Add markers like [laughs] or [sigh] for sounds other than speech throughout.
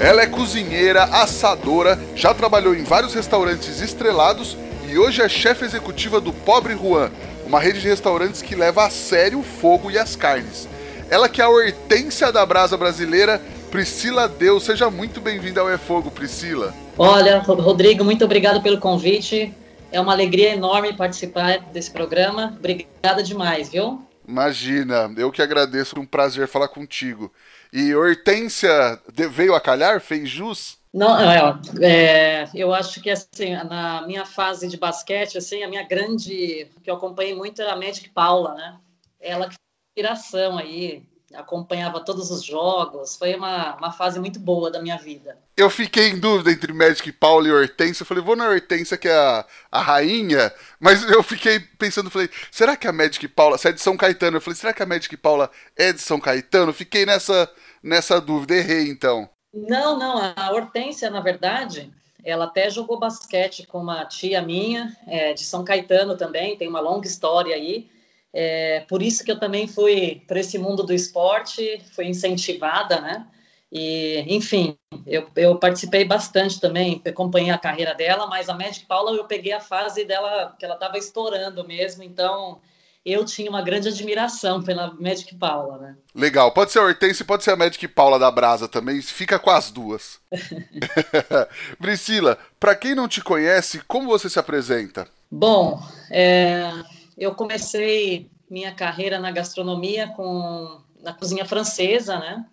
Ela é cozinheira, assadora, já trabalhou em vários restaurantes estrelados e hoje é chefe executiva do Pobre Juan, uma rede de restaurantes que leva a sério o fogo e as carnes. Ela que é a hortência da brasa brasileira, Priscila Deus. Seja muito bem-vinda ao É Fogo, Priscila. Olha, Rodrigo, muito obrigado pelo convite. É uma alegria enorme participar desse programa. Obrigada demais, viu? Imagina, eu que agradeço, um prazer falar contigo. E Hortência veio a calhar? Fez jus? Não, é, é, eu acho que assim, na minha fase de basquete, assim, a minha grande, que eu acompanhei muito era a Magic Paula, né? Ela que foi inspiração aí, acompanhava todos os jogos, foi uma, uma fase muito boa da minha vida. Eu fiquei em dúvida entre Magic Paula e Hortência, eu falei, vou na Hortência que é a, a rainha, mas eu fiquei pensando, falei, será que a Magic Paula, se é de São Caetano, eu falei, será que a Magic Paula é de São Caetano? Fiquei nessa, nessa dúvida, errei então. Não, não, a Hortência, na verdade, ela até jogou basquete com uma tia minha, é, de São Caetano também, tem uma longa história aí, é, por isso que eu também fui para esse mundo do esporte, fui incentivada, né? E, enfim, eu, eu, participei bastante também, acompanhei a carreira dela, mas a Magic Paula eu peguei a fase dela que ela estava estourando mesmo, então eu tinha uma grande admiração pela Magic Paula, né? Legal, pode ser a Hortense, pode ser a Magic Paula da Brasa também, fica com as duas. [laughs] [laughs] Priscila, para quem não te conhece, como você se apresenta? Bom, é, eu comecei minha carreira na gastronomia com na cozinha francesa, né?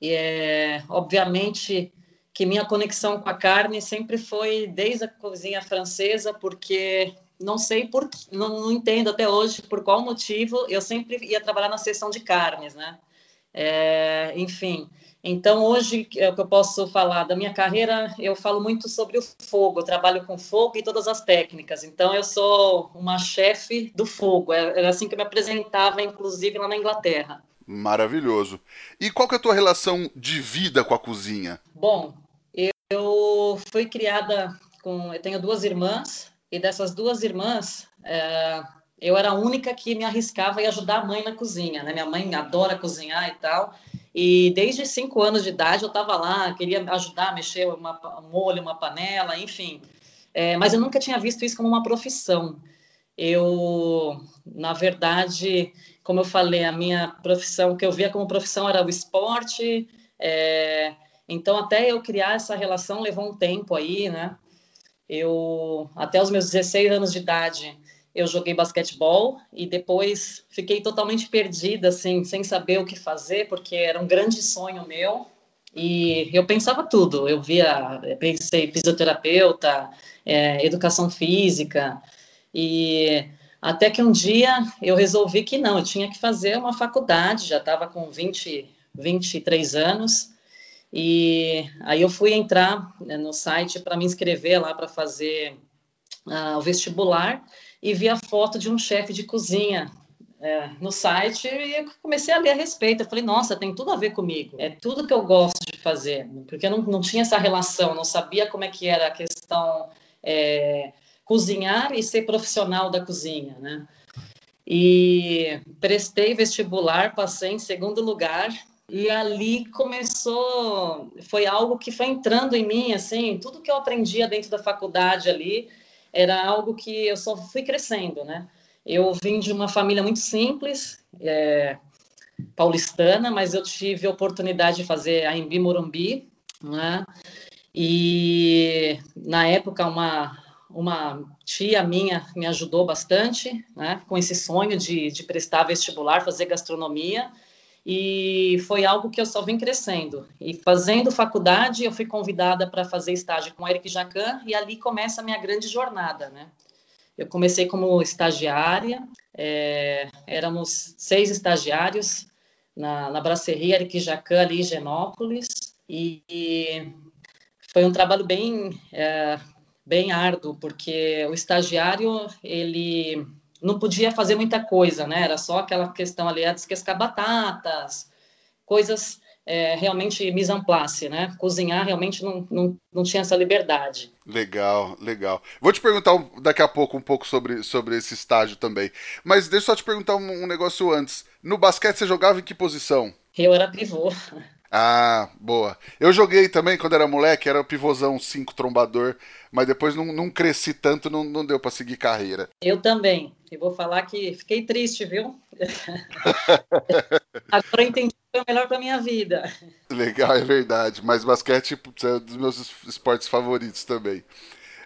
E é obviamente que minha conexão com a carne sempre foi desde a cozinha francesa, porque não sei por não, não entendo até hoje por qual motivo eu sempre ia trabalhar na seção de carnes, né? É, enfim, então, hoje, é o que eu posso falar da minha carreira, eu falo muito sobre o fogo, eu trabalho com fogo e todas as técnicas. Então, eu sou uma chefe do fogo, é, era assim que eu me apresentava, inclusive lá na Inglaterra. Maravilhoso. E qual que é a tua relação de vida com a cozinha? Bom, eu fui criada com. Eu tenho duas irmãs, e dessas duas irmãs, é, eu era a única que me arriscava e ajudar a mãe na cozinha. Né? Minha mãe adora cozinhar e tal. E desde cinco anos de idade eu estava lá, queria ajudar a mexer uma, um molho, uma panela, enfim. É, mas eu nunca tinha visto isso como uma profissão. Eu, na verdade, como eu falei, a minha profissão, que eu via como profissão era o esporte. É, então, até eu criar essa relação levou um tempo aí, né? Eu, até os meus 16 anos de idade, eu joguei basquetebol e depois fiquei totalmente perdida, assim, sem saber o que fazer, porque era um grande sonho meu. E eu pensava tudo. Eu via, pensei fisioterapeuta, é, educação física, e até que um dia eu resolvi que não, eu tinha que fazer uma faculdade, já estava com 20, 23 anos, e aí eu fui entrar né, no site para me inscrever lá para fazer uh, o vestibular, e vi a foto de um chefe de cozinha é, no site e comecei a ler a respeito. Eu falei, nossa, tem tudo a ver comigo. É tudo que eu gosto de fazer, porque eu não, não tinha essa relação, não sabia como é que era a questão é, cozinhar e ser profissional da cozinha, né? E prestei vestibular, passei em segundo lugar e ali começou, foi algo que foi entrando em mim, assim, tudo que eu aprendia dentro da faculdade ali, era algo que eu só fui crescendo, né? Eu vim de uma família muito simples, é, paulistana, mas eu tive a oportunidade de fazer a Embi Morumbi, né? E na época uma uma tia minha me ajudou bastante, né? Com esse sonho de, de prestar vestibular, fazer gastronomia e foi algo que eu só vim crescendo. E fazendo faculdade, eu fui convidada para fazer estágio com Eric Jacan, e ali começa a minha grande jornada, né? Eu comecei como estagiária, é, éramos seis estagiários na, na Eric Jacan, ali em Genópolis, e, e foi um trabalho bem, é, bem árduo, porque o estagiário, ele não podia fazer muita coisa, né? Era só aquela questão ali, de descascar batatas, coisas é, realmente mise en place, né? Cozinhar realmente não, não, não tinha essa liberdade. Legal, legal. Vou te perguntar daqui a pouco um pouco sobre, sobre esse estágio também. Mas deixa eu só te perguntar um, um negócio antes. No basquete você jogava em que posição? Eu era pivô. Ah, boa. Eu joguei também quando era moleque, era pivôzão 5 trombador, mas depois não, não cresci tanto, não, não deu para seguir carreira. Eu também. E vou falar que fiquei triste, viu? [laughs] Agora eu entendi que foi o melhor para minha vida. Legal, é verdade. Mas basquete é um dos meus esportes favoritos também.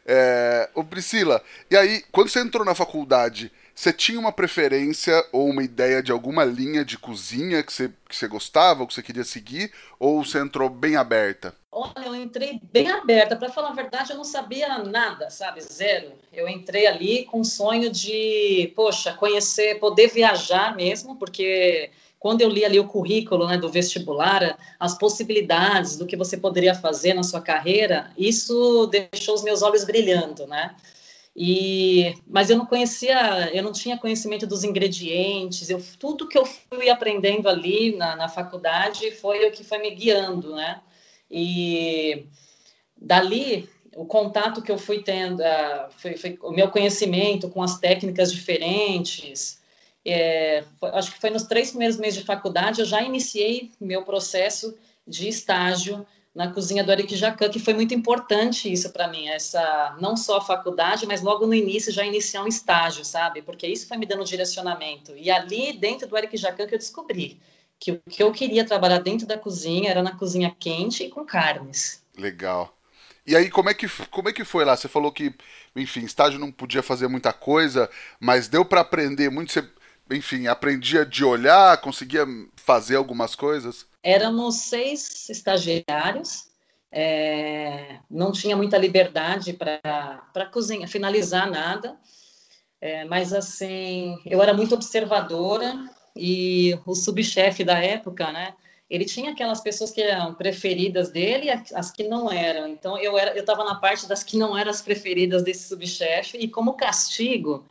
É... Ô Priscila, e aí, quando você entrou na faculdade, você tinha uma preferência ou uma ideia de alguma linha de cozinha que você, que gostava, ou que você queria seguir, ou você entrou bem aberta? Olha, eu entrei bem aberta. Para falar a verdade, eu não sabia nada, sabe? Zero. Eu entrei ali com o sonho de, poxa, conhecer, poder viajar mesmo, porque quando eu li ali o currículo né, do vestibular, as possibilidades do que você poderia fazer na sua carreira, isso deixou os meus olhos brilhando, né? E, mas eu não conhecia, eu não tinha conhecimento dos ingredientes, eu, tudo que eu fui aprendendo ali na, na faculdade foi o que foi me guiando, né? E dali, o contato que eu fui tendo, foi, foi, o meu conhecimento com as técnicas diferentes, é, foi, acho que foi nos três primeiros meses de faculdade, eu já iniciei meu processo de estágio na cozinha do Eric Jacan, que foi muito importante isso para mim, essa não só a faculdade, mas logo no início já iniciar um estágio, sabe? Porque isso foi me dando direcionamento. E ali dentro do Eric Jacan que eu descobri que o que eu queria trabalhar dentro da cozinha era na cozinha quente e com carnes. Legal. E aí, como é que, como é que foi lá? Você falou que, enfim, estágio não podia fazer muita coisa, mas deu para aprender muito. Você, enfim, aprendia de olhar, conseguia fazer algumas coisas? Éramos seis estagiários, é, não tinha muita liberdade para cozinhar, finalizar nada, é, mas assim, eu era muito observadora e o subchefe da época, né, ele tinha aquelas pessoas que eram preferidas dele e as que não eram. Então eu era, eu estava na parte das que não eram as preferidas desse subchefe e como castigo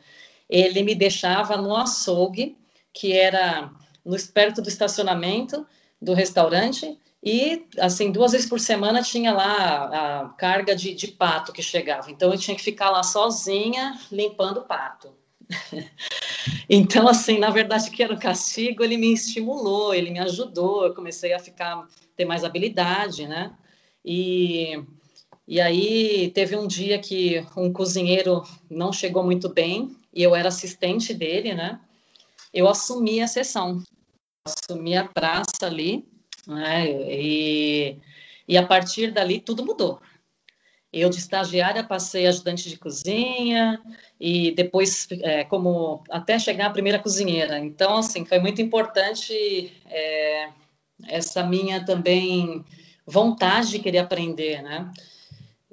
ele me deixava no açougue que era no perto do estacionamento do restaurante e, assim, duas vezes por semana tinha lá a carga de, de pato que chegava. Então, eu tinha que ficar lá sozinha limpando o pato. [laughs] então, assim, na verdade, que era o castigo, ele me estimulou, ele me ajudou, eu comecei a ficar, ter mais habilidade, né? E, e aí, teve um dia que um cozinheiro não chegou muito bem, e eu era assistente dele, né? Eu assumi a sessão assumi a praça ali, né? E, e a partir dali tudo mudou. Eu de estagiária passei ajudante de cozinha e depois é, como até chegar a primeira cozinheira. Então assim foi muito importante é, essa minha também vontade de querer aprender, né?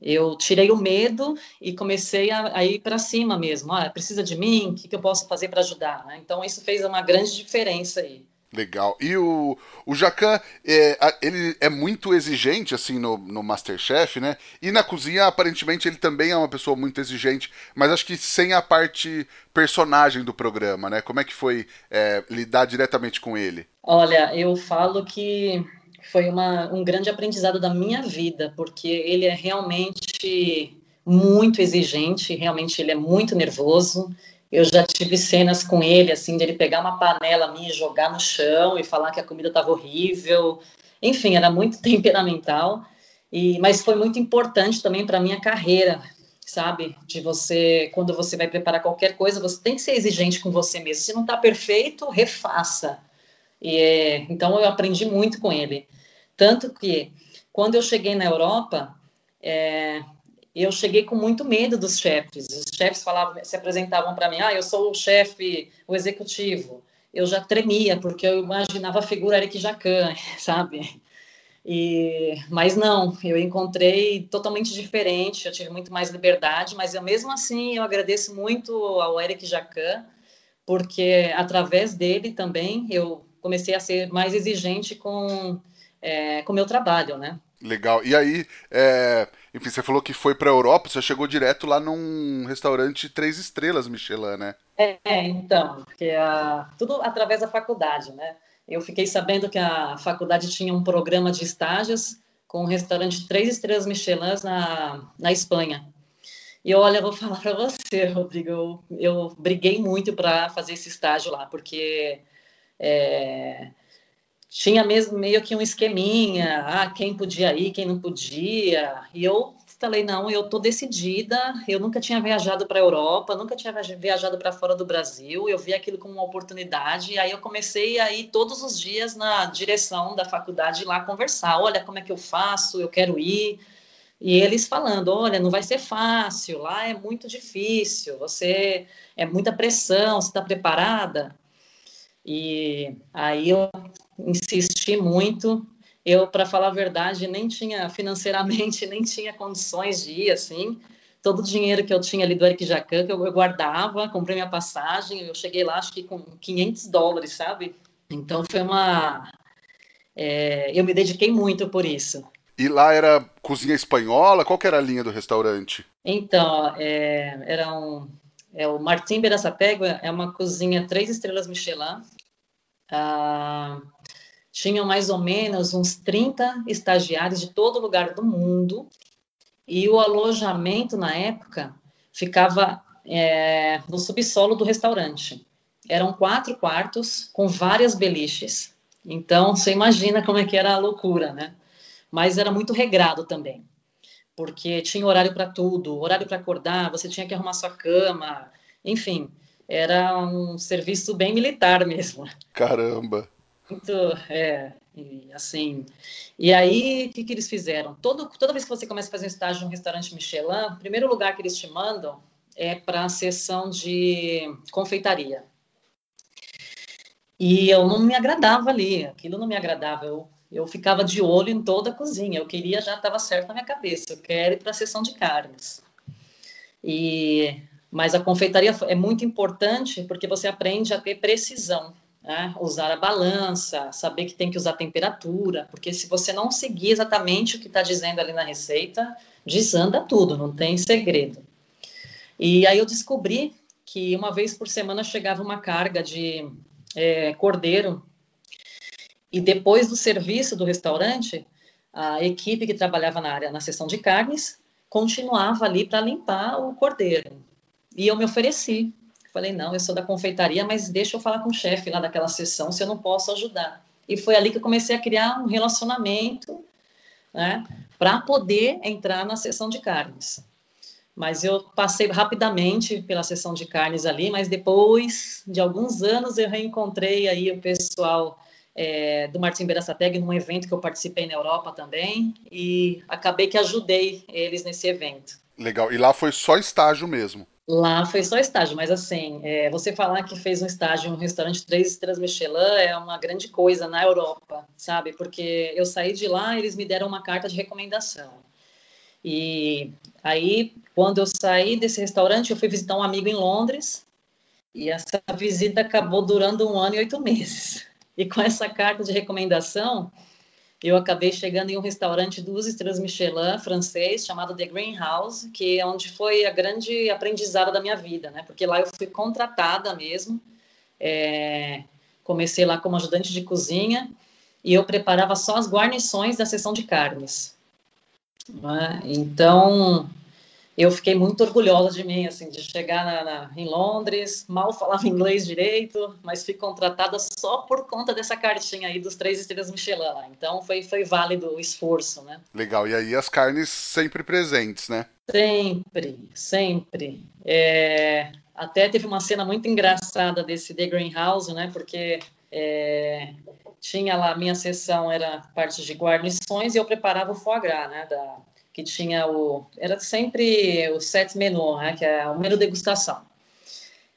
Eu tirei o medo e comecei a, a ir para cima mesmo. Ah, precisa de mim? O que, que eu posso fazer para ajudar? Né? Então isso fez uma grande diferença aí. Legal. E o, o Jacan, é, ele é muito exigente, assim, no, no Masterchef, né? E na cozinha, aparentemente, ele também é uma pessoa muito exigente, mas acho que sem a parte personagem do programa, né? Como é que foi é, lidar diretamente com ele? Olha, eu falo que foi uma, um grande aprendizado da minha vida, porque ele é realmente muito exigente, realmente ele é muito nervoso, eu já tive cenas com ele, assim, de ele pegar uma panela minha e jogar no chão e falar que a comida estava horrível. Enfim, era muito [laughs] temperamental. E, mas foi muito importante também para minha carreira, sabe? De você, quando você vai preparar qualquer coisa, você tem que ser exigente com você mesmo. Se não está perfeito, refaça. E, é, então eu aprendi muito com ele. Tanto que quando eu cheguei na Europa, é, eu cheguei com muito medo dos chefes. Os chefes falavam, se apresentavam para mim, ah, eu sou o chefe, o executivo. Eu já tremia, porque eu imaginava a figura Eric Jacan, [laughs] sabe? E, mas não, eu encontrei totalmente diferente, eu tive muito mais liberdade, mas eu mesmo assim eu agradeço muito ao Eric Jacan, porque através dele também eu comecei a ser mais exigente com é, o meu trabalho, né? Legal. E aí, é... enfim, você falou que foi para a Europa, você chegou direto lá num restaurante três estrelas Michelin, né? É, então, porque a... tudo através da faculdade, né? Eu fiquei sabendo que a faculdade tinha um programa de estágios com um restaurante três estrelas Michelin na, na Espanha. E olha, eu vou falar para você, Rodrigo, eu, eu briguei muito para fazer esse estágio lá, porque é, tinha mesmo meio que um esqueminha, ah, quem podia ir, quem não podia. E eu falei, não, eu tô decidida, eu nunca tinha viajado para a Europa, nunca tinha viajado para fora do Brasil, eu vi aquilo como uma oportunidade, e aí eu comecei a ir todos os dias na direção da faculdade lá conversar, olha como é que eu faço, eu quero ir, e eles falando, olha, não vai ser fácil, lá é muito difícil, você é muita pressão, você está preparada? E aí eu insisti muito. Eu, para falar a verdade, nem tinha financeiramente, [laughs] nem tinha condições de ir assim. Todo o dinheiro que eu tinha ali do Eric Jacan, que eu guardava, comprei minha passagem, eu cheguei lá, acho que com 500 dólares, sabe? Então foi uma. É, eu me dediquei muito por isso. E lá era cozinha espanhola? Qual que era a linha do restaurante? Então, é, era um, é o Martim Berasapego, é uma cozinha três estrelas Michelin. Ah, tinham mais ou menos uns 30 estagiários de todo lugar do mundo. E o alojamento, na época, ficava é, no subsolo do restaurante. Eram quatro quartos com várias beliches. Então, você imagina como é que era a loucura, né? mas era muito regrado também, porque tinha horário para tudo, horário para acordar, você tinha que arrumar sua cama, enfim, era um serviço bem militar mesmo. Caramba! Muito, é, e assim. E aí, o que, que eles fizeram? Todo, toda vez que você começa a fazer um estágio em um restaurante Michelin, o primeiro lugar que eles te mandam é para a sessão de confeitaria. E eu não me agradava ali, aquilo não me agradava. Eu eu ficava de olho em toda a cozinha. Eu queria, já estava certo na minha cabeça, eu quero ir para a seção de carnes. E, mas a confeitaria é muito importante porque você aprende a ter precisão, né? usar a balança, saber que tem que usar temperatura, porque se você não seguir exatamente o que está dizendo ali na receita, desanda tudo, não tem segredo. E aí eu descobri que uma vez por semana chegava uma carga de é, cordeiro e depois do serviço do restaurante, a equipe que trabalhava na área, na seção de carnes, continuava ali para limpar o cordeiro. E eu me ofereci. Falei, não, eu sou da confeitaria, mas deixa eu falar com o chefe lá daquela sessão se eu não posso ajudar. E foi ali que eu comecei a criar um relacionamento, né, para poder entrar na sessão de carnes. Mas eu passei rapidamente pela sessão de carnes ali, mas depois de alguns anos eu reencontrei aí o pessoal é, do Martin Berassateg num evento que eu participei na Europa também e acabei que ajudei eles nesse evento. Legal. E lá foi só estágio mesmo? Lá foi só estágio, mas assim, é, você falar que fez um estágio em um restaurante três estrelas Michelin é uma grande coisa na Europa, sabe? Porque eu saí de lá, eles me deram uma carta de recomendação. E aí, quando eu saí desse restaurante, eu fui visitar um amigo em Londres e essa visita acabou durando um ano e oito meses. E com essa carta de recomendação, eu acabei chegando em um restaurante duas estrelas Michelin francês chamado The Greenhouse, que é onde foi a grande aprendizado da minha vida, né? Porque lá eu fui contratada mesmo. É, comecei lá como ajudante de cozinha e eu preparava só as guarnições da seção de carnes. Né? Então eu fiquei muito orgulhosa de mim, assim, de chegar na, na, em Londres, mal falava inglês [laughs] direito, mas fui contratada só por conta dessa cartinha aí dos três estrelas Michelin. Então foi, foi válido o esforço, né? Legal, e aí as carnes sempre presentes, né? Sempre, sempre. É, até teve uma cena muito engraçada desse The Greenhouse, né? Porque é, tinha lá, minha sessão era parte de guarnições e eu preparava o foie gras, né? Da, que tinha o. Era sempre o set menu, né, que é o menu degustação.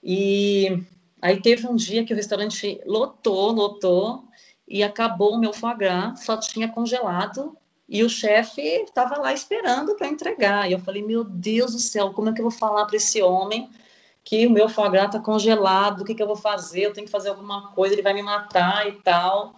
E aí teve um dia que o restaurante lotou, lotou, e acabou o meu foie gras, só tinha congelado, e o chefe estava lá esperando para entregar. E eu falei: Meu Deus do céu, como é que eu vou falar para esse homem que o meu foie gras está congelado? O que, que eu vou fazer? Eu tenho que fazer alguma coisa, ele vai me matar e tal.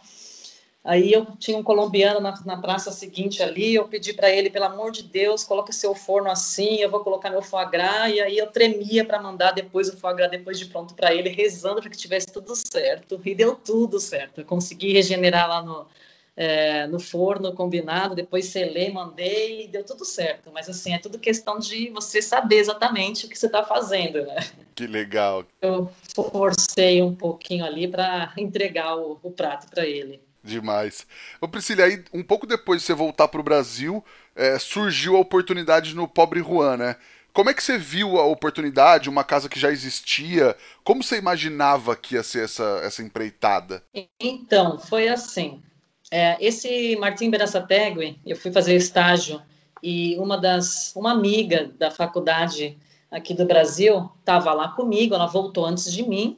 Aí eu tinha um colombiano na, na praça seguinte ali, eu pedi para ele, pelo amor de Deus, coloque seu forno assim, eu vou colocar meu foie gras, e aí eu tremia para mandar depois o foie gras depois de pronto para ele, rezando para que tivesse tudo certo, e deu tudo certo. Eu consegui regenerar lá no, é, no forno combinado, depois selei, mandei e deu tudo certo. Mas assim, é tudo questão de você saber exatamente o que você está fazendo, né? Que legal. Eu forcei um pouquinho ali para entregar o, o prato para ele. Demais. Ô Priscila, aí um pouco depois de você voltar para o Brasil, é, surgiu a oportunidade no Pobre Juan, né? Como é que você viu a oportunidade, uma casa que já existia? Como você imaginava que ia ser essa, essa empreitada? Então, foi assim. É, esse Martim Berasategui, eu fui fazer estágio e uma das, uma amiga da faculdade aqui do Brasil estava lá comigo, ela voltou antes de mim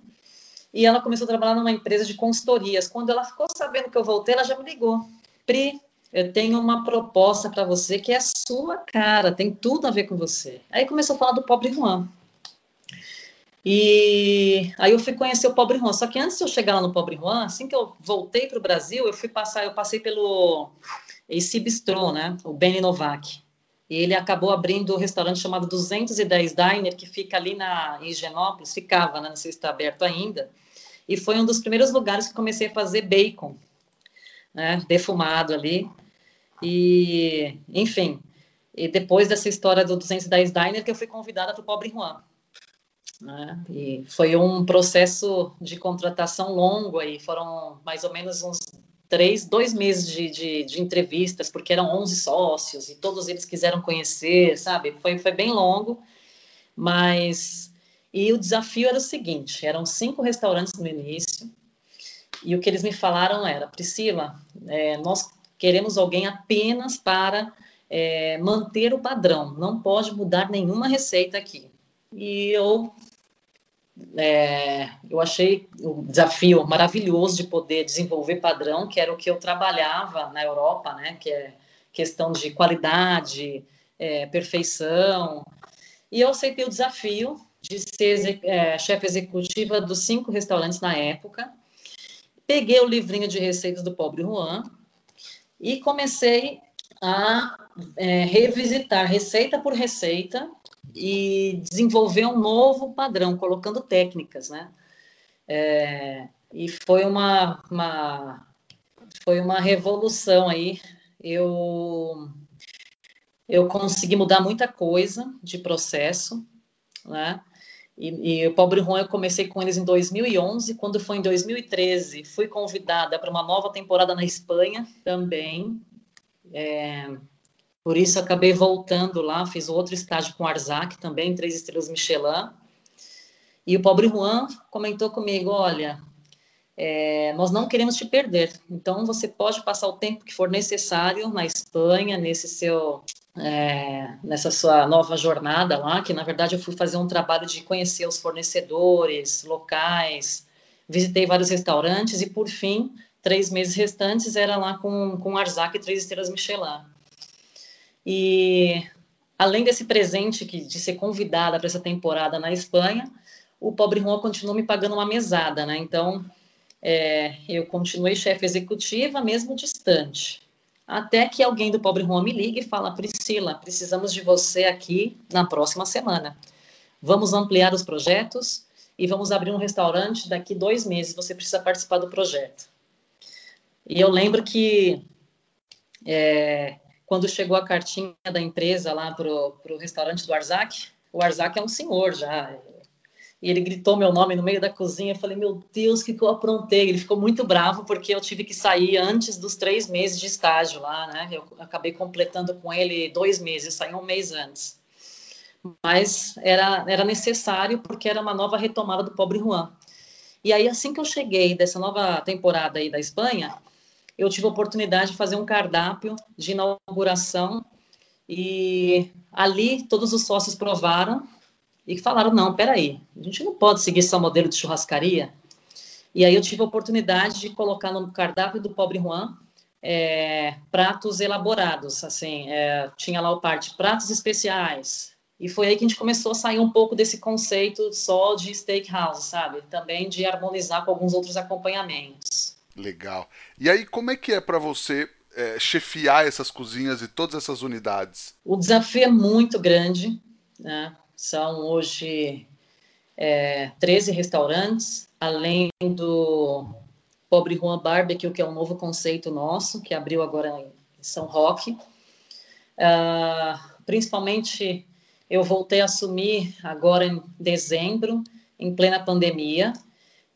e ela começou a trabalhar numa empresa de consultorias. Quando ela ficou sabendo que eu voltei, ela já me ligou. Pri, eu tenho uma proposta para você que é sua cara, tem tudo a ver com você. Aí começou a falar do pobre Juan. E aí eu fui conhecer o Pobre Juan. Só que antes de eu chegar lá no Pobre Juan, assim que eu voltei para o Brasil, eu fui passar, eu passei pelo esse bistrô, né? O Benny Novak. E ele acabou abrindo um restaurante chamado 210 Diner, que fica ali na em Higienópolis, ficava, né? não sei se está aberto ainda. E foi um dos primeiros lugares que comecei a fazer bacon, né? Defumado ali. E, enfim, e depois dessa história do 210 Diner que eu fui convidada para o Pobre Juan. Né? E foi um processo de contratação longo aí, foram mais ou menos uns três, dois meses de, de, de, entrevistas, porque eram 11 sócios e todos eles quiseram conhecer, sabe? Foi, foi bem longo, mas. E o desafio era o seguinte: eram cinco restaurantes no início, e o que eles me falaram era: Priscila, é, nós queremos alguém apenas para é, manter o padrão, não pode mudar nenhuma receita aqui. E eu é, eu achei o desafio maravilhoso de poder desenvolver padrão, que era o que eu trabalhava na Europa, né? Que é questão de qualidade, é, perfeição. E eu aceitei o desafio de ser é, chefe executiva dos cinco restaurantes na época. Peguei o livrinho de receitas do Pobre Juan e comecei a é, revisitar receita por receita e desenvolver um novo padrão, colocando técnicas, né? É, e foi uma, uma, foi uma revolução aí. Eu, eu consegui mudar muita coisa de processo, né? E, e o Pobre Juan eu comecei com eles em 2011. Quando foi em 2013, fui convidada para uma nova temporada na Espanha também. É, por isso acabei voltando lá, fiz outro estágio com Arzac também, três estrelas Michelin. E o pobre Juan comentou comigo, olha, é, nós não queremos te perder, então você pode passar o tempo que for necessário na Espanha, nesse seu, é, nessa sua nova jornada lá, que na verdade eu fui fazer um trabalho de conhecer os fornecedores locais, visitei vários restaurantes e por fim, três meses restantes era lá com, com Arzac e três estrelas Michelin. E além desse presente que, de ser convidada para essa temporada na Espanha, o Pobre Juan continuou me pagando uma mesada, né? Então, é, eu continuei chefe executiva, mesmo distante. Até que alguém do Pobre Juan me liga e fala: Priscila, precisamos de você aqui na próxima semana. Vamos ampliar os projetos e vamos abrir um restaurante daqui dois meses. Você precisa participar do projeto. E eu lembro que é, quando chegou a cartinha da empresa lá para o restaurante do Arzac, o Arzac é um senhor já. E ele gritou meu nome no meio da cozinha. Eu falei, meu Deus, o que, que eu aprontei? Ele ficou muito bravo porque eu tive que sair antes dos três meses de estágio lá, né? Eu acabei completando com ele dois meses, saí um mês antes. Mas era, era necessário porque era uma nova retomada do Pobre Juan. E aí, assim que eu cheguei dessa nova temporada aí da Espanha, eu tive a oportunidade de fazer um cardápio de inauguração e ali todos os sócios provaram e falaram, não, peraí, a gente não pode seguir só modelo de churrascaria. E aí eu tive a oportunidade de colocar no cardápio do Pobre Juan é, pratos elaborados, assim, é, tinha lá o parte pratos especiais, e foi aí que a gente começou a sair um pouco desse conceito só de steakhouse, sabe? Também de harmonizar com alguns outros acompanhamentos. Legal. E aí, como é que é para você é, chefiar essas cozinhas e todas essas unidades? O desafio é muito grande. Né? São hoje é, 13 restaurantes, além do Pobre Juan Barbecue, que é um novo conceito nosso, que abriu agora em São Roque. Uh, principalmente, eu voltei a assumir agora em dezembro, em plena pandemia.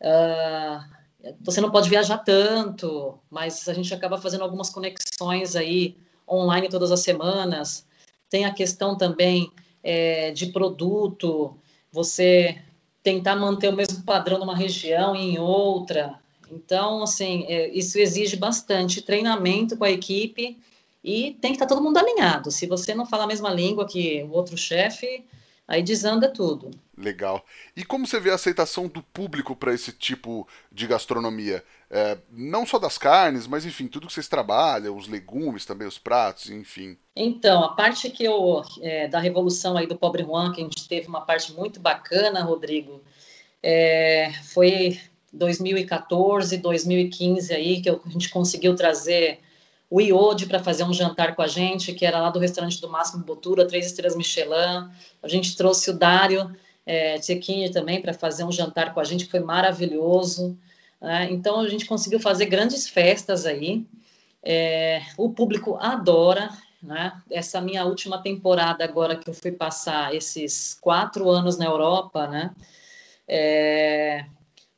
Uh, você não pode viajar tanto, mas a gente acaba fazendo algumas conexões aí online todas as semanas. Tem a questão também é, de produto, você tentar manter o mesmo padrão numa região e em outra. Então, assim, é, isso exige bastante treinamento com a equipe e tem que estar todo mundo alinhado. Se você não fala a mesma língua que o outro chefe, aí desanda tudo. Legal. E como você vê a aceitação do público para esse tipo de gastronomia? É, não só das carnes, mas enfim, tudo que vocês trabalham, os legumes também, os pratos, enfim. Então, a parte que eu, é, da revolução aí do Pobre Juan, que a gente teve uma parte muito bacana, Rodrigo, é, foi 2014, 2015 aí que a gente conseguiu trazer o Iode para fazer um jantar com a gente, que era lá do restaurante do Máximo Botura, três estrelas Michelin. A gente trouxe o Dário é, também para fazer um jantar com a gente, que foi maravilhoso. Né? Então a gente conseguiu fazer grandes festas aí. É, o público adora. Né? Essa minha última temporada agora que eu fui passar esses quatro anos na Europa, né? É,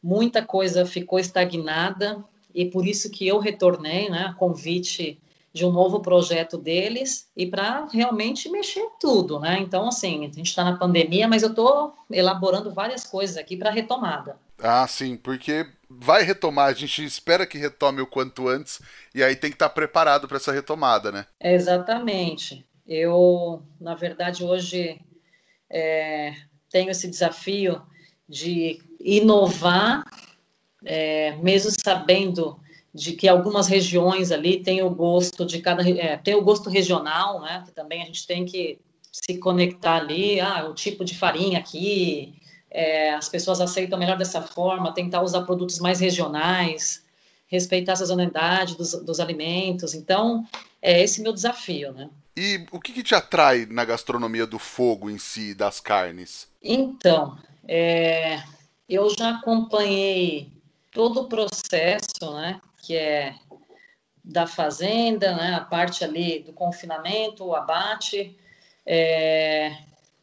muita coisa ficou estagnada e por isso que eu retornei, né, convite de um novo projeto deles e para realmente mexer tudo, né? Então, assim, a gente está na pandemia, mas eu estou elaborando várias coisas aqui para retomada. Ah, sim, porque vai retomar, a gente espera que retome o quanto antes e aí tem que estar tá preparado para essa retomada, né? Exatamente. Eu, na verdade, hoje é, tenho esse desafio de inovar é, mesmo sabendo de que algumas regiões ali têm o gosto de cada é, tem o gosto regional, né? Que também a gente tem que se conectar ali, ah, o tipo de farinha aqui, é, as pessoas aceitam melhor dessa forma, tentar usar produtos mais regionais, respeitar a sazonalidade dos, dos alimentos. Então, é esse meu desafio, né? E o que, que, te atrai na gastronomia do fogo em si, das carnes? Então, é, eu já acompanhei todo o processo, né, que é da fazenda, né, a parte ali do confinamento, o abate. É,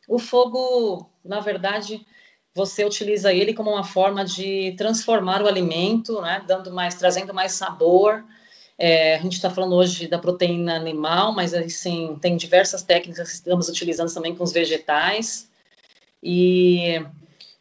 o fogo, na verdade, você utiliza ele como uma forma de transformar o alimento, né, dando mais, trazendo mais sabor. É, a gente está falando hoje da proteína animal, mas assim tem diversas técnicas que estamos utilizando também com os vegetais. E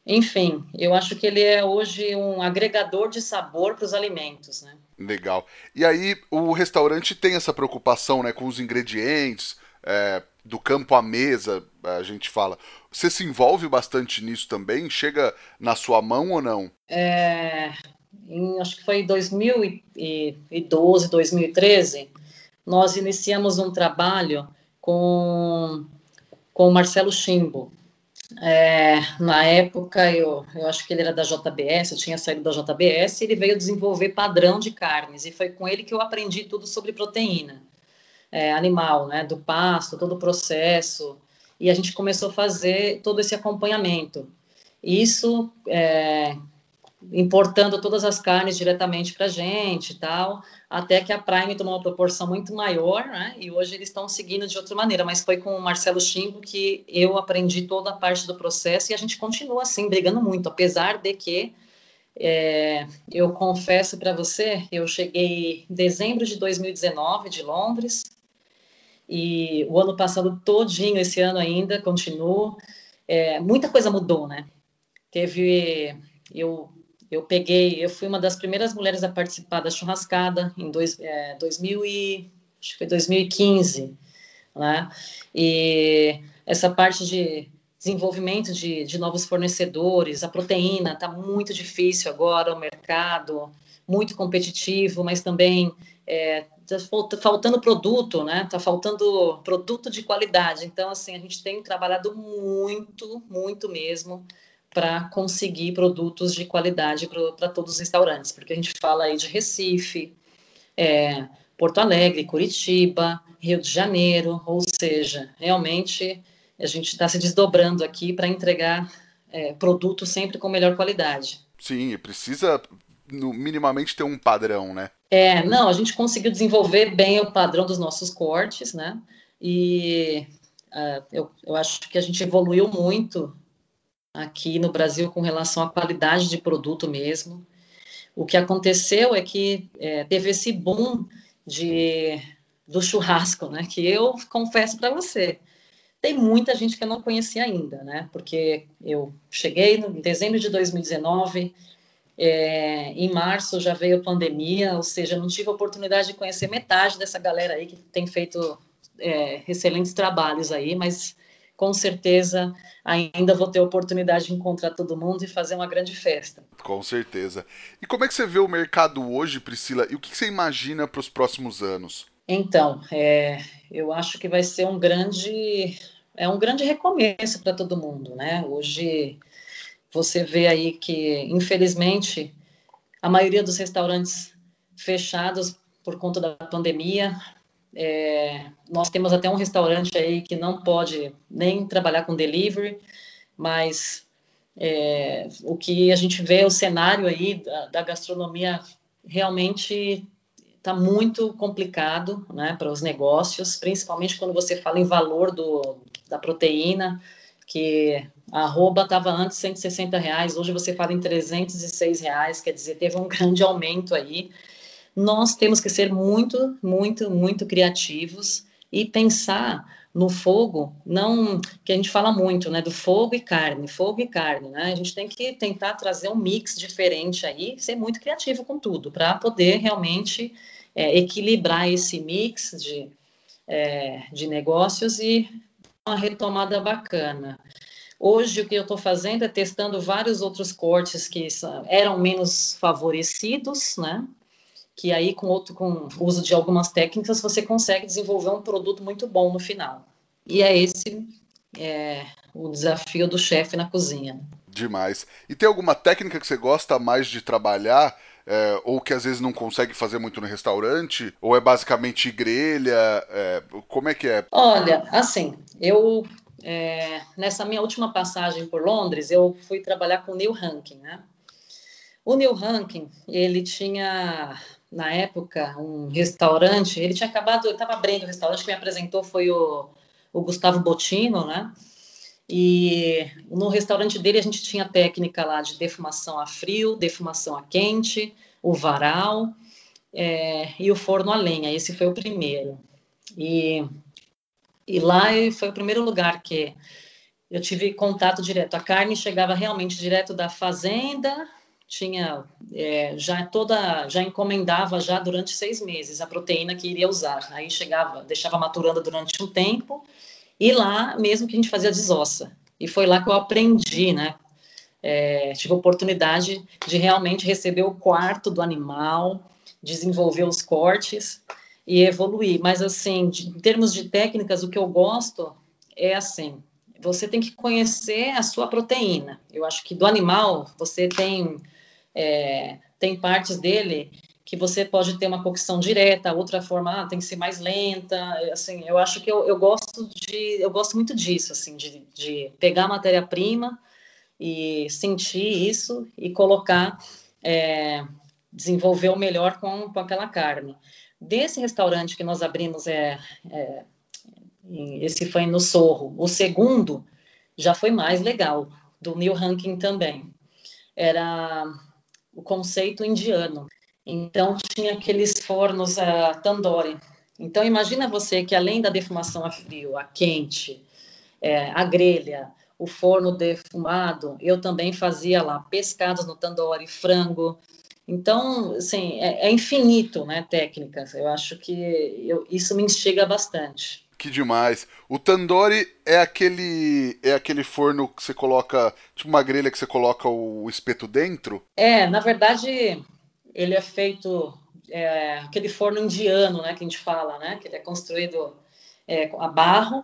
enfim, eu acho que ele é hoje um agregador de sabor para os alimentos, né? Legal. E aí o restaurante tem essa preocupação, né, com os ingredientes, é, do campo à mesa, a gente fala. Você se envolve bastante nisso também? Chega na sua mão ou não? É, em, acho que foi em 2012, 2013, nós iniciamos um trabalho com, com o Marcelo Chimbo, é, na época, eu, eu acho que ele era da JBS, eu tinha saído da JBS, ele veio desenvolver padrão de carnes, e foi com ele que eu aprendi tudo sobre proteína é, animal, né, do pasto, todo o processo, e a gente começou a fazer todo esse acompanhamento. Isso é, importando todas as carnes diretamente para a gente e tal, até que a Prime tomou uma proporção muito maior, né? E hoje eles estão seguindo de outra maneira, mas foi com o Marcelo Chimbo que eu aprendi toda a parte do processo e a gente continua assim, brigando muito, apesar de que é, eu confesso para você, eu cheguei em dezembro de 2019 de Londres e o ano passado todinho, esse ano ainda, continuo. É, muita coisa mudou, né? Teve eu eu peguei, eu fui uma das primeiras mulheres a participar da churrascada em dois, é, 2000 e, acho que foi 2015, né? E essa parte de desenvolvimento de, de novos fornecedores, a proteína está muito difícil agora, o mercado muito competitivo, mas também é, tá faltando produto, né? Tá faltando produto de qualidade. Então, assim, a gente tem trabalhado muito, muito mesmo para conseguir produtos de qualidade para todos os restaurantes, porque a gente fala aí de Recife, é, Porto Alegre, Curitiba, Rio de Janeiro, ou seja, realmente a gente está se desdobrando aqui para entregar é, produtos sempre com melhor qualidade. Sim, precisa no, minimamente ter um padrão, né? É, não, a gente conseguiu desenvolver bem o padrão dos nossos cortes, né? E uh, eu, eu acho que a gente evoluiu muito aqui no Brasil com relação à qualidade de produto mesmo. O que aconteceu é que é, teve esse boom de, do churrasco, né? Que eu confesso para você, tem muita gente que eu não conhecia ainda, né? Porque eu cheguei no, em dezembro de 2019, é, em março já veio a pandemia, ou seja, não tive a oportunidade de conhecer metade dessa galera aí que tem feito é, excelentes trabalhos aí, mas com certeza ainda vou ter a oportunidade de encontrar todo mundo e fazer uma grande festa. Com certeza. E como é que você vê o mercado hoje, Priscila? E o que você imagina para os próximos anos? Então, é, eu acho que vai ser um grande, é um grande recomeço para todo mundo, né? Hoje você vê aí que, infelizmente, a maioria dos restaurantes fechados por conta da pandemia, é, nós temos até um restaurante aí que não pode nem trabalhar com delivery, mas é, o que a gente vê, o cenário aí da, da gastronomia realmente está muito complicado né, para os negócios, principalmente quando você fala em valor do, da proteína, que a arroba estava antes 160 reais, hoje você fala em 306 reais, quer dizer, teve um [laughs] grande aumento aí nós temos que ser muito, muito, muito criativos e pensar no fogo, não que a gente fala muito, né, do fogo e carne, fogo e carne, né? A gente tem que tentar trazer um mix diferente aí, ser muito criativo com tudo, para poder realmente é, equilibrar esse mix de, é, de negócios e uma retomada bacana. Hoje, o que eu estou fazendo é testando vários outros cortes que eram menos favorecidos, né? Que aí com outro com uso de algumas técnicas você consegue desenvolver um produto muito bom no final. E é esse é, o desafio do chefe na cozinha. Demais. E tem alguma técnica que você gosta mais de trabalhar? É, ou que às vezes não consegue fazer muito no restaurante? Ou é basicamente grelha? É, como é que é? Olha, assim, eu é, nessa minha última passagem por Londres, eu fui trabalhar com o Neil Rankin, né? O Neil Rankin, ele tinha na época, um restaurante. Ele tinha acabado, estava abrindo o restaurante que me apresentou foi o, o Gustavo Botino, né? E no restaurante dele a gente tinha técnica lá de defumação a frio, defumação a quente, o varal é, e o forno a lenha. Esse foi o primeiro. E, e lá foi o primeiro lugar que eu tive contato direto. A carne chegava realmente direto da fazenda tinha é, já toda, já encomendava já durante seis meses a proteína que iria usar. Aí chegava, deixava maturando durante um tempo e lá mesmo que a gente fazia desossa. E foi lá que eu aprendi, né? É, tive a oportunidade de realmente receber o quarto do animal, desenvolver os cortes e evoluir. Mas assim, de, em termos de técnicas, o que eu gosto é assim, você tem que conhecer a sua proteína. Eu acho que do animal você tem é, tem partes dele que você pode ter uma cocção direta, outra forma ah, tem que ser mais lenta. Assim, eu acho que eu, eu gosto de, eu gosto muito disso, assim, de, de pegar a matéria-prima e sentir isso e colocar, é, desenvolver o melhor com, com aquela carne. Desse restaurante que nós abrimos, é, é esse foi no Sorro. O segundo já foi mais legal, do Neil Rankin também. Era o conceito indiano. Então, tinha aqueles fornos uh, tandoori. Então, imagina você que além da defumação a frio, a quente, é, a grelha, o forno defumado, eu também fazia lá pescados no tandoori, frango. Então, assim, é, é infinito, né, técnicas. Eu acho que eu, isso me instiga bastante. Que demais. O tandoori é aquele é aquele forno que você coloca, tipo uma grelha que você coloca o espeto dentro? É, na verdade, ele é feito é, aquele forno indiano, né, que a gente fala, né, que ele é construído é, a barro.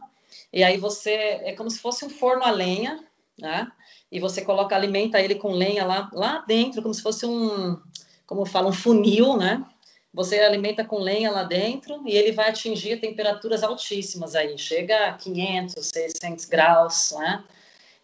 E aí você é como se fosse um forno a lenha. né? E você coloca, alimenta ele com lenha lá, lá dentro, como se fosse um, como fala, um funil, né? Você alimenta com lenha lá dentro e ele vai atingir temperaturas altíssimas aí, chega a 500, 600 graus, né?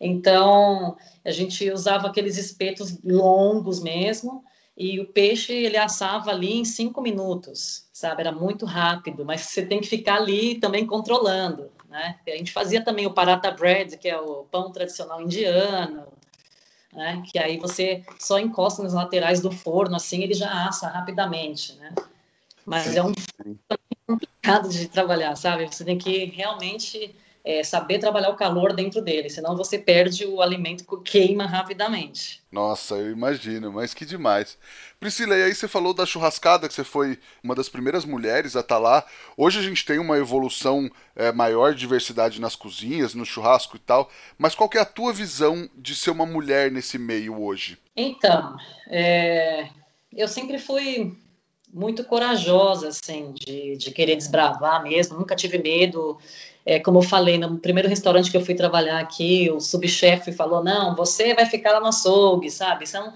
Então, a gente usava aqueles espetos longos mesmo, e o peixe ele assava ali em cinco minutos, sabe? Era muito rápido, mas você tem que ficar ali também controlando, né? A gente fazia também o paratha bread, que é o pão tradicional indiano, né? Que aí você só encosta nas laterais do forno, assim ele já assa rapidamente, né? Mas é um complicado de trabalhar, sabe? Você tem que realmente é, saber trabalhar o calor dentro dele, senão você perde o alimento que queima rapidamente. Nossa, eu imagino, mas que demais. Priscila, e aí você falou da churrascada, que você foi uma das primeiras mulheres a estar tá lá. Hoje a gente tem uma evolução é, maior de diversidade nas cozinhas, no churrasco e tal, mas qual que é a tua visão de ser uma mulher nesse meio hoje? Então, é, eu sempre fui muito corajosa, assim, de, de querer desbravar mesmo, nunca tive medo. É, como eu falei, no primeiro restaurante que eu fui trabalhar aqui, o subchefe falou: não, você vai ficar lá no açougue, sabe? Então,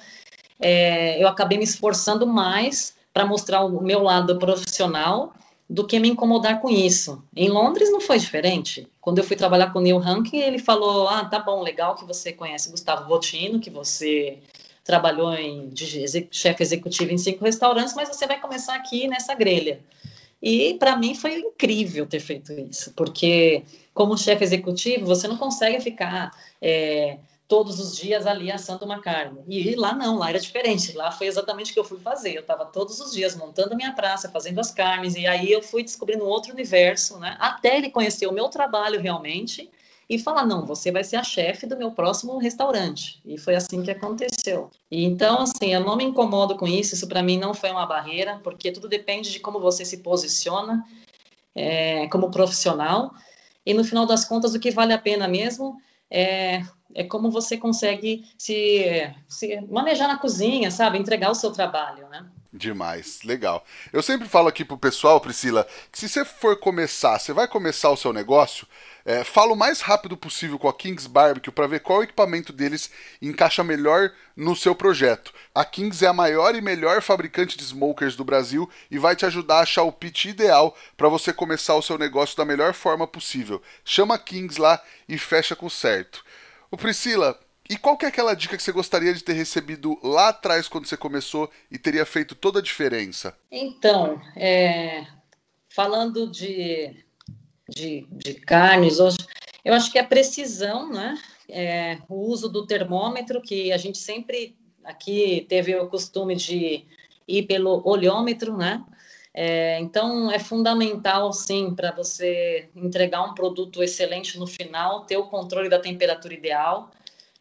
é, eu acabei me esforçando mais para mostrar o meu lado profissional do que me incomodar com isso. Em Londres não foi diferente. Quando eu fui trabalhar com o Neil Hankin, ele falou: ah, tá bom, legal que você conhece Gustavo Botino, que você trabalhou em de chefe executivo em cinco restaurantes, mas você vai começar aqui nessa grelha. E para mim foi incrível ter feito isso, porque como chefe executivo você não consegue ficar é, todos os dias ali assando uma carne. E lá não, lá era diferente. Lá foi exatamente o que eu fui fazer. Eu estava todos os dias montando a minha praça, fazendo as carnes, e aí eu fui descobrindo outro universo, né? Até ele conhecer o meu trabalho realmente e falar: não, você vai ser a chefe do meu próximo restaurante. E foi assim que aconteceu. E então, assim, eu não me incomodo com isso, isso para mim não foi uma barreira, porque tudo depende de como você se posiciona é, como profissional. E no final das contas, o que vale a pena mesmo é, é como você consegue se, se manejar na cozinha, sabe? Entregar o seu trabalho, né? Demais, legal. Eu sempre falo aqui pro pessoal, Priscila, que se você for começar, você vai começar o seu negócio, é, fala o mais rápido possível com a Kings Barbecue para ver qual equipamento deles encaixa melhor no seu projeto. A Kings é a maior e melhor fabricante de smokers do Brasil e vai te ajudar a achar o pitch ideal para você começar o seu negócio da melhor forma possível. Chama a Kings lá e fecha com certo. O Priscila, e qual que é aquela dica que você gostaria de ter recebido lá atrás quando você começou e teria feito toda a diferença? Então, é, falando de de, de carnes, eu acho que a precisão, né? É, o uso do termômetro, que a gente sempre aqui teve o costume de ir pelo olhômetro, né? É, então, é fundamental, sim, para você entregar um produto excelente no final, ter o controle da temperatura ideal.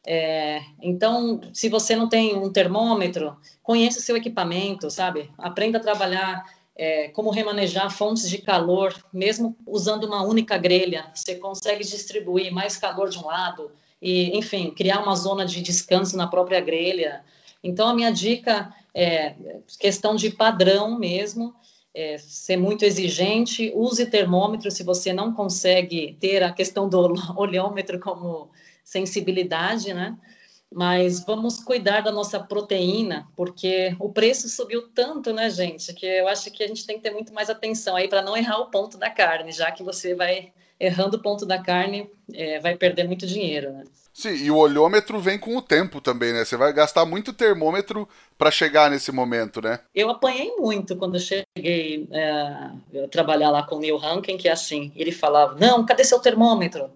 É, então, se você não tem um termômetro, conheça o seu equipamento, sabe? Aprenda a trabalhar é, como remanejar fontes de calor, mesmo usando uma única grelha, você consegue distribuir mais calor de um lado e, enfim, criar uma zona de descanso na própria grelha. Então, a minha dica é questão de padrão mesmo, é, ser muito exigente, use termômetro se você não consegue ter a questão do [laughs] olhômetro como sensibilidade, né? Mas vamos cuidar da nossa proteína, porque o preço subiu tanto, né, gente, que eu acho que a gente tem que ter muito mais atenção aí para não errar o ponto da carne, já que você vai errando o ponto da carne, é, vai perder muito dinheiro, né? Sim, e o olhômetro vem com o tempo também, né? Você vai gastar muito termômetro para chegar nesse momento, né? Eu apanhei muito quando eu cheguei é, a trabalhar lá com o Neil Hankin, que é assim, ele falava, não, cadê seu termômetro?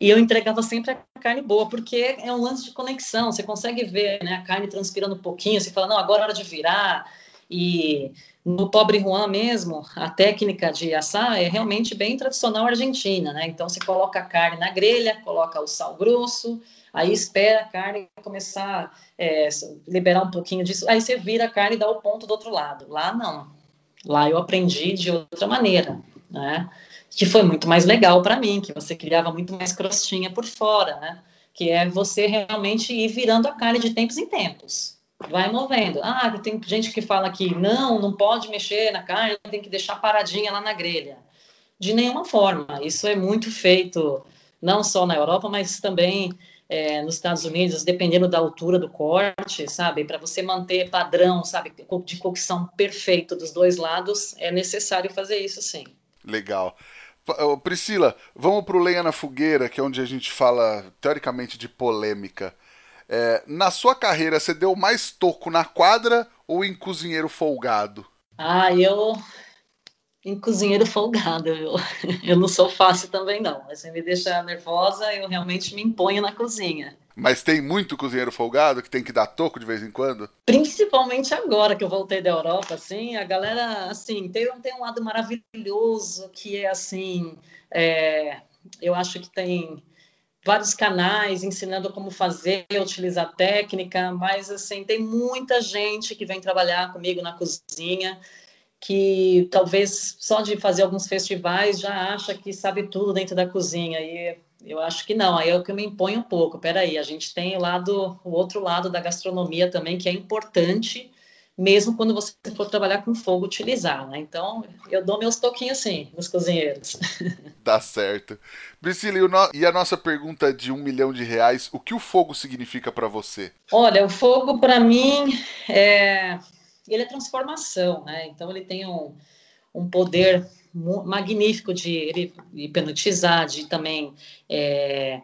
E eu entregava sempre a carne boa, porque é um lance de conexão. Você consegue ver né, a carne transpirando um pouquinho, você fala, não, agora é hora de virar. E no Pobre Juan mesmo, a técnica de assar é realmente bem tradicional argentina, né? Então você coloca a carne na grelha, coloca o sal grosso, aí espera a carne começar é, liberar um pouquinho disso, aí você vira a carne e dá o ponto do outro lado. Lá não. Lá eu aprendi de outra maneira, né? Que foi muito mais legal para mim, que você criava muito mais crostinha por fora, né? Que é você realmente ir virando a carne de tempos em tempos. Vai movendo. Ah, tem gente que fala que não, não pode mexer na carne, tem que deixar paradinha lá na grelha. De nenhuma forma. Isso é muito feito não só na Europa, mas também é, nos Estados Unidos, dependendo da altura do corte, sabe? Para você manter padrão, sabe, de cocção perfeito dos dois lados, é necessário fazer isso sim. Legal. Priscila, vamos para o Lenha na Fogueira, que é onde a gente fala, teoricamente, de polêmica. É, na sua carreira, você deu mais toco na quadra ou em cozinheiro folgado? Ah, eu. Em cozinheiro folgado, eu, [laughs] eu não sou fácil também, não. Você me deixa nervosa, eu realmente me imponho na cozinha. Mas tem muito cozinheiro folgado que tem que dar toco de vez em quando? Principalmente agora que eu voltei da Europa, assim, a galera, assim, tem, tem um lado maravilhoso que é assim, é, eu acho que tem vários canais ensinando como fazer, utilizar técnica, mas assim, tem muita gente que vem trabalhar comigo na cozinha que talvez só de fazer alguns festivais já acha que sabe tudo dentro da cozinha e eu acho que não, aí é o que eu me imponho um pouco. Peraí, a gente tem o lado, o outro lado da gastronomia também, que é importante, mesmo quando você for trabalhar com fogo, utilizar, né? Então, eu dou meus toquinhos sim nos cozinheiros. [laughs] Tá certo. Priscila, e a nossa pergunta de um milhão de reais, o que o fogo significa para você? Olha, o fogo para mim é... Ele é transformação, né? Então, ele tem um, um poder magnífico de hipnotizar, de também é,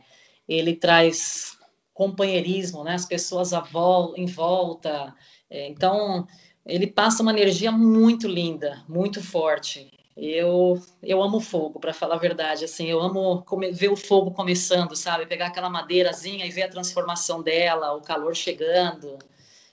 ele traz companheirismo, né? As pessoas vol em volta. É, então ele passa uma energia muito linda, muito forte. Eu eu amo fogo, para falar a verdade. Assim, eu amo ver o fogo começando, sabe? Pegar aquela madeirazinha e ver a transformação dela, o calor chegando,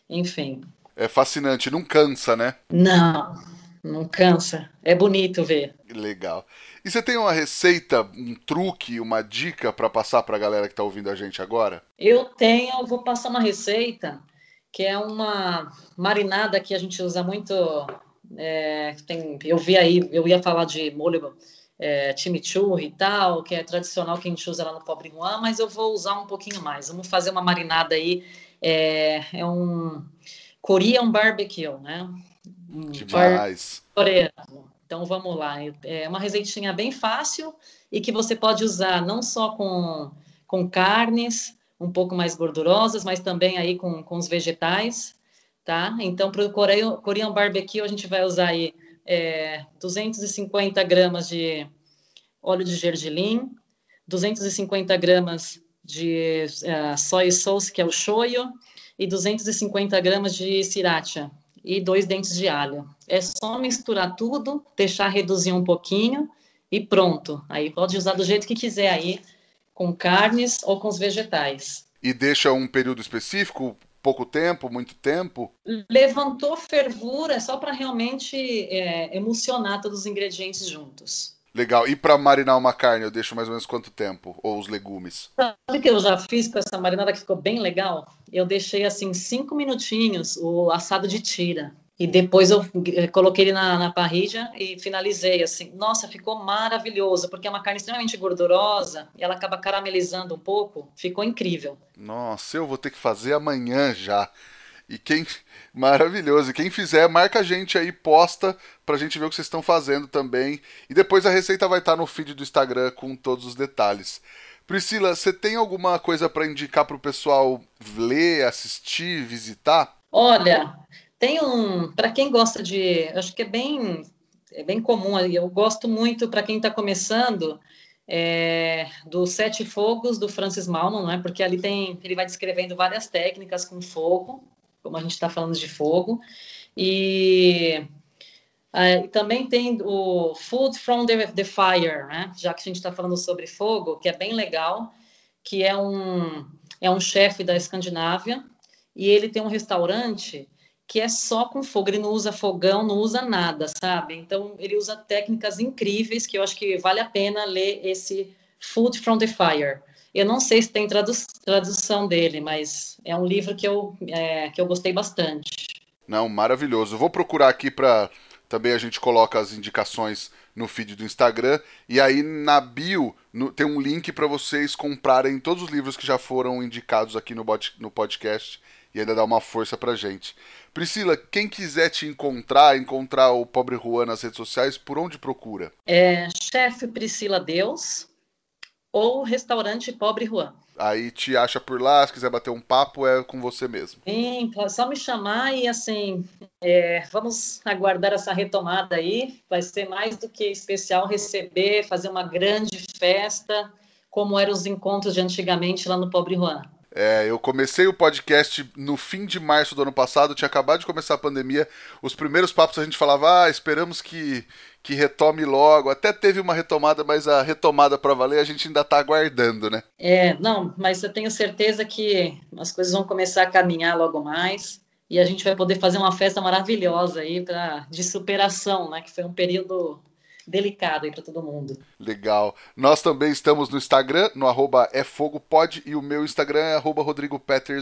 enfim. É fascinante, não cansa, né? Não, não cansa. É bonito ver. Legal. E você tem uma receita, um truque, uma dica para passar para a galera que está ouvindo a gente agora? Eu tenho, vou passar uma receita que é uma marinada que a gente usa muito. É, tem, eu vi aí, eu ia falar de molho é, chimichurri e tal, que é tradicional que a gente usa lá no Pobre Juan, mas eu vou usar um pouquinho mais. Vamos fazer uma marinada aí. É, é um Korean barbecue, né? Demais. Então vamos lá. É uma receitinha bem fácil e que você pode usar não só com, com carnes um pouco mais gordurosas, mas também aí com, com os vegetais, tá? Então para o Korean barbecue a gente vai usar aí é, 250 gramas de óleo de gergelim, 250 gramas de uh, soy sauce, que é o shoyu, e 250 gramas de sriracha e dois dentes de alho. É só misturar tudo, deixar reduzir um pouquinho e pronto. Aí pode usar do jeito que quiser aí, com carnes ou com os vegetais. E deixa um período específico? Pouco tempo, muito tempo? Levantou fervura é só para realmente é, emocionar todos os ingredientes juntos. Legal. E para marinar uma carne, eu deixo mais ou menos quanto tempo? Ou os legumes? Sabe que eu já fiz com essa marinada que ficou bem legal? eu deixei assim cinco minutinhos o assado de tira. E depois eu eh, coloquei ele na, na parrilla e finalizei assim. Nossa, ficou maravilhoso, porque é uma carne extremamente gordurosa e ela acaba caramelizando um pouco. Ficou incrível. Nossa, eu vou ter que fazer amanhã já. E quem. Maravilhoso. E quem fizer, marca a gente aí, posta pra gente ver o que vocês estão fazendo também. E depois a receita vai estar no feed do Instagram com todos os detalhes. Priscila, você tem alguma coisa para indicar para o pessoal ler, assistir, visitar? Olha, tem um. Para quem gosta de. Acho que é bem, é bem comum ali. Eu gosto muito, para quem está começando, é, do Sete Fogos do Francis Malman, não é? Porque ali tem. Ele vai descrevendo várias técnicas com fogo, como a gente está falando de fogo. E Uh, também tem o Food from the, the Fire, né? já que a gente está falando sobre fogo, que é bem legal, que é um, é um chefe da Escandinávia, e ele tem um restaurante que é só com fogo, ele não usa fogão, não usa nada, sabe? Então, ele usa técnicas incríveis que eu acho que vale a pena ler esse Food from the Fire. Eu não sei se tem tradu tradução dele, mas é um livro que eu, é, que eu gostei bastante. Não, maravilhoso. Vou procurar aqui para também a gente coloca as indicações no feed do Instagram. E aí na bio no, tem um link para vocês comprarem todos os livros que já foram indicados aqui no, no podcast e ainda dar uma força pra gente. Priscila, quem quiser te encontrar, encontrar o Pobre Juan nas redes sociais, por onde procura? É chefe Priscila Deus, ou restaurante Pobre Juan. Aí te acha por lá, se quiser bater um papo, é com você mesmo. Sim, só me chamar e assim, é, vamos aguardar essa retomada aí. Vai ser mais do que especial receber, fazer uma grande festa, como eram os encontros de antigamente lá no Pobre Juan. É, eu comecei o podcast no fim de março do ano passado, tinha acabado de começar a pandemia. Os primeiros papos a gente falava, ah, esperamos que, que retome logo. Até teve uma retomada, mas a retomada para valer a gente ainda está aguardando, né? É, não, mas eu tenho certeza que as coisas vão começar a caminhar logo mais e a gente vai poder fazer uma festa maravilhosa aí pra, de superação, né? Que foi um período delicado aí para todo mundo. Legal. Nós também estamos no Instagram, no arroba efogopod, e o meu Instagram é arroba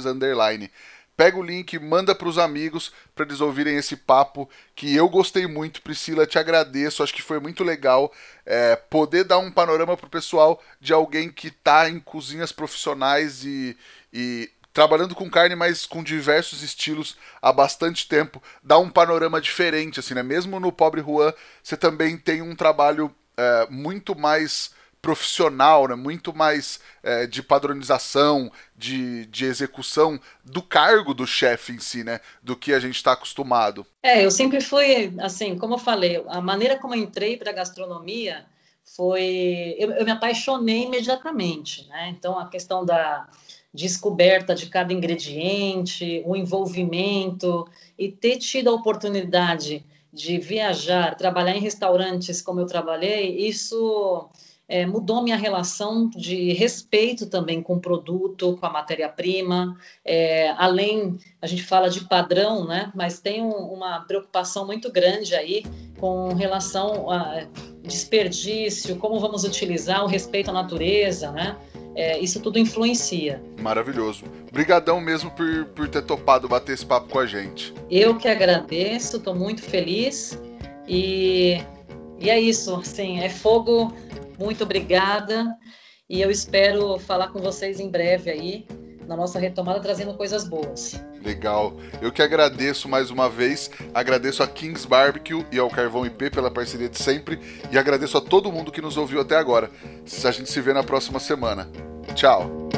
underline. Pega o link, manda para os amigos para eles ouvirem esse papo que eu gostei muito. Priscila, te agradeço. Acho que foi muito legal é, poder dar um panorama para o pessoal de alguém que está em cozinhas profissionais e, e trabalhando com carne, mas com diversos estilos há bastante tempo, dá um panorama diferente, assim, né? Mesmo no Pobre Juan, você também tem um trabalho é, muito mais profissional, né? muito mais é, de padronização, de, de execução do cargo do chefe em si, né? Do que a gente está acostumado. É, eu sempre fui, assim, como eu falei, a maneira como eu entrei para a gastronomia foi. Eu, eu me apaixonei imediatamente, né? Então, a questão da descoberta de cada ingrediente, o envolvimento e ter tido a oportunidade de viajar, trabalhar em restaurantes como eu trabalhei, isso é, mudou minha relação de respeito também com o produto, com a matéria-prima. É, além, a gente fala de padrão, né? Mas tem um, uma preocupação muito grande aí com relação a desperdício, como vamos utilizar o respeito à natureza, né? É, isso tudo influencia. Maravilhoso. Obrigadão mesmo por, por ter topado bater esse papo com a gente. Eu que agradeço, estou muito feliz e, e é isso, assim, é fogo, muito obrigada e eu espero falar com vocês em breve aí na nossa retomada trazendo coisas boas. Legal. Eu que agradeço mais uma vez, agradeço a Kings Barbecue e ao Carvão IP pela parceria de sempre e agradeço a todo mundo que nos ouviu até agora. A gente se vê na próxima semana. Tchau.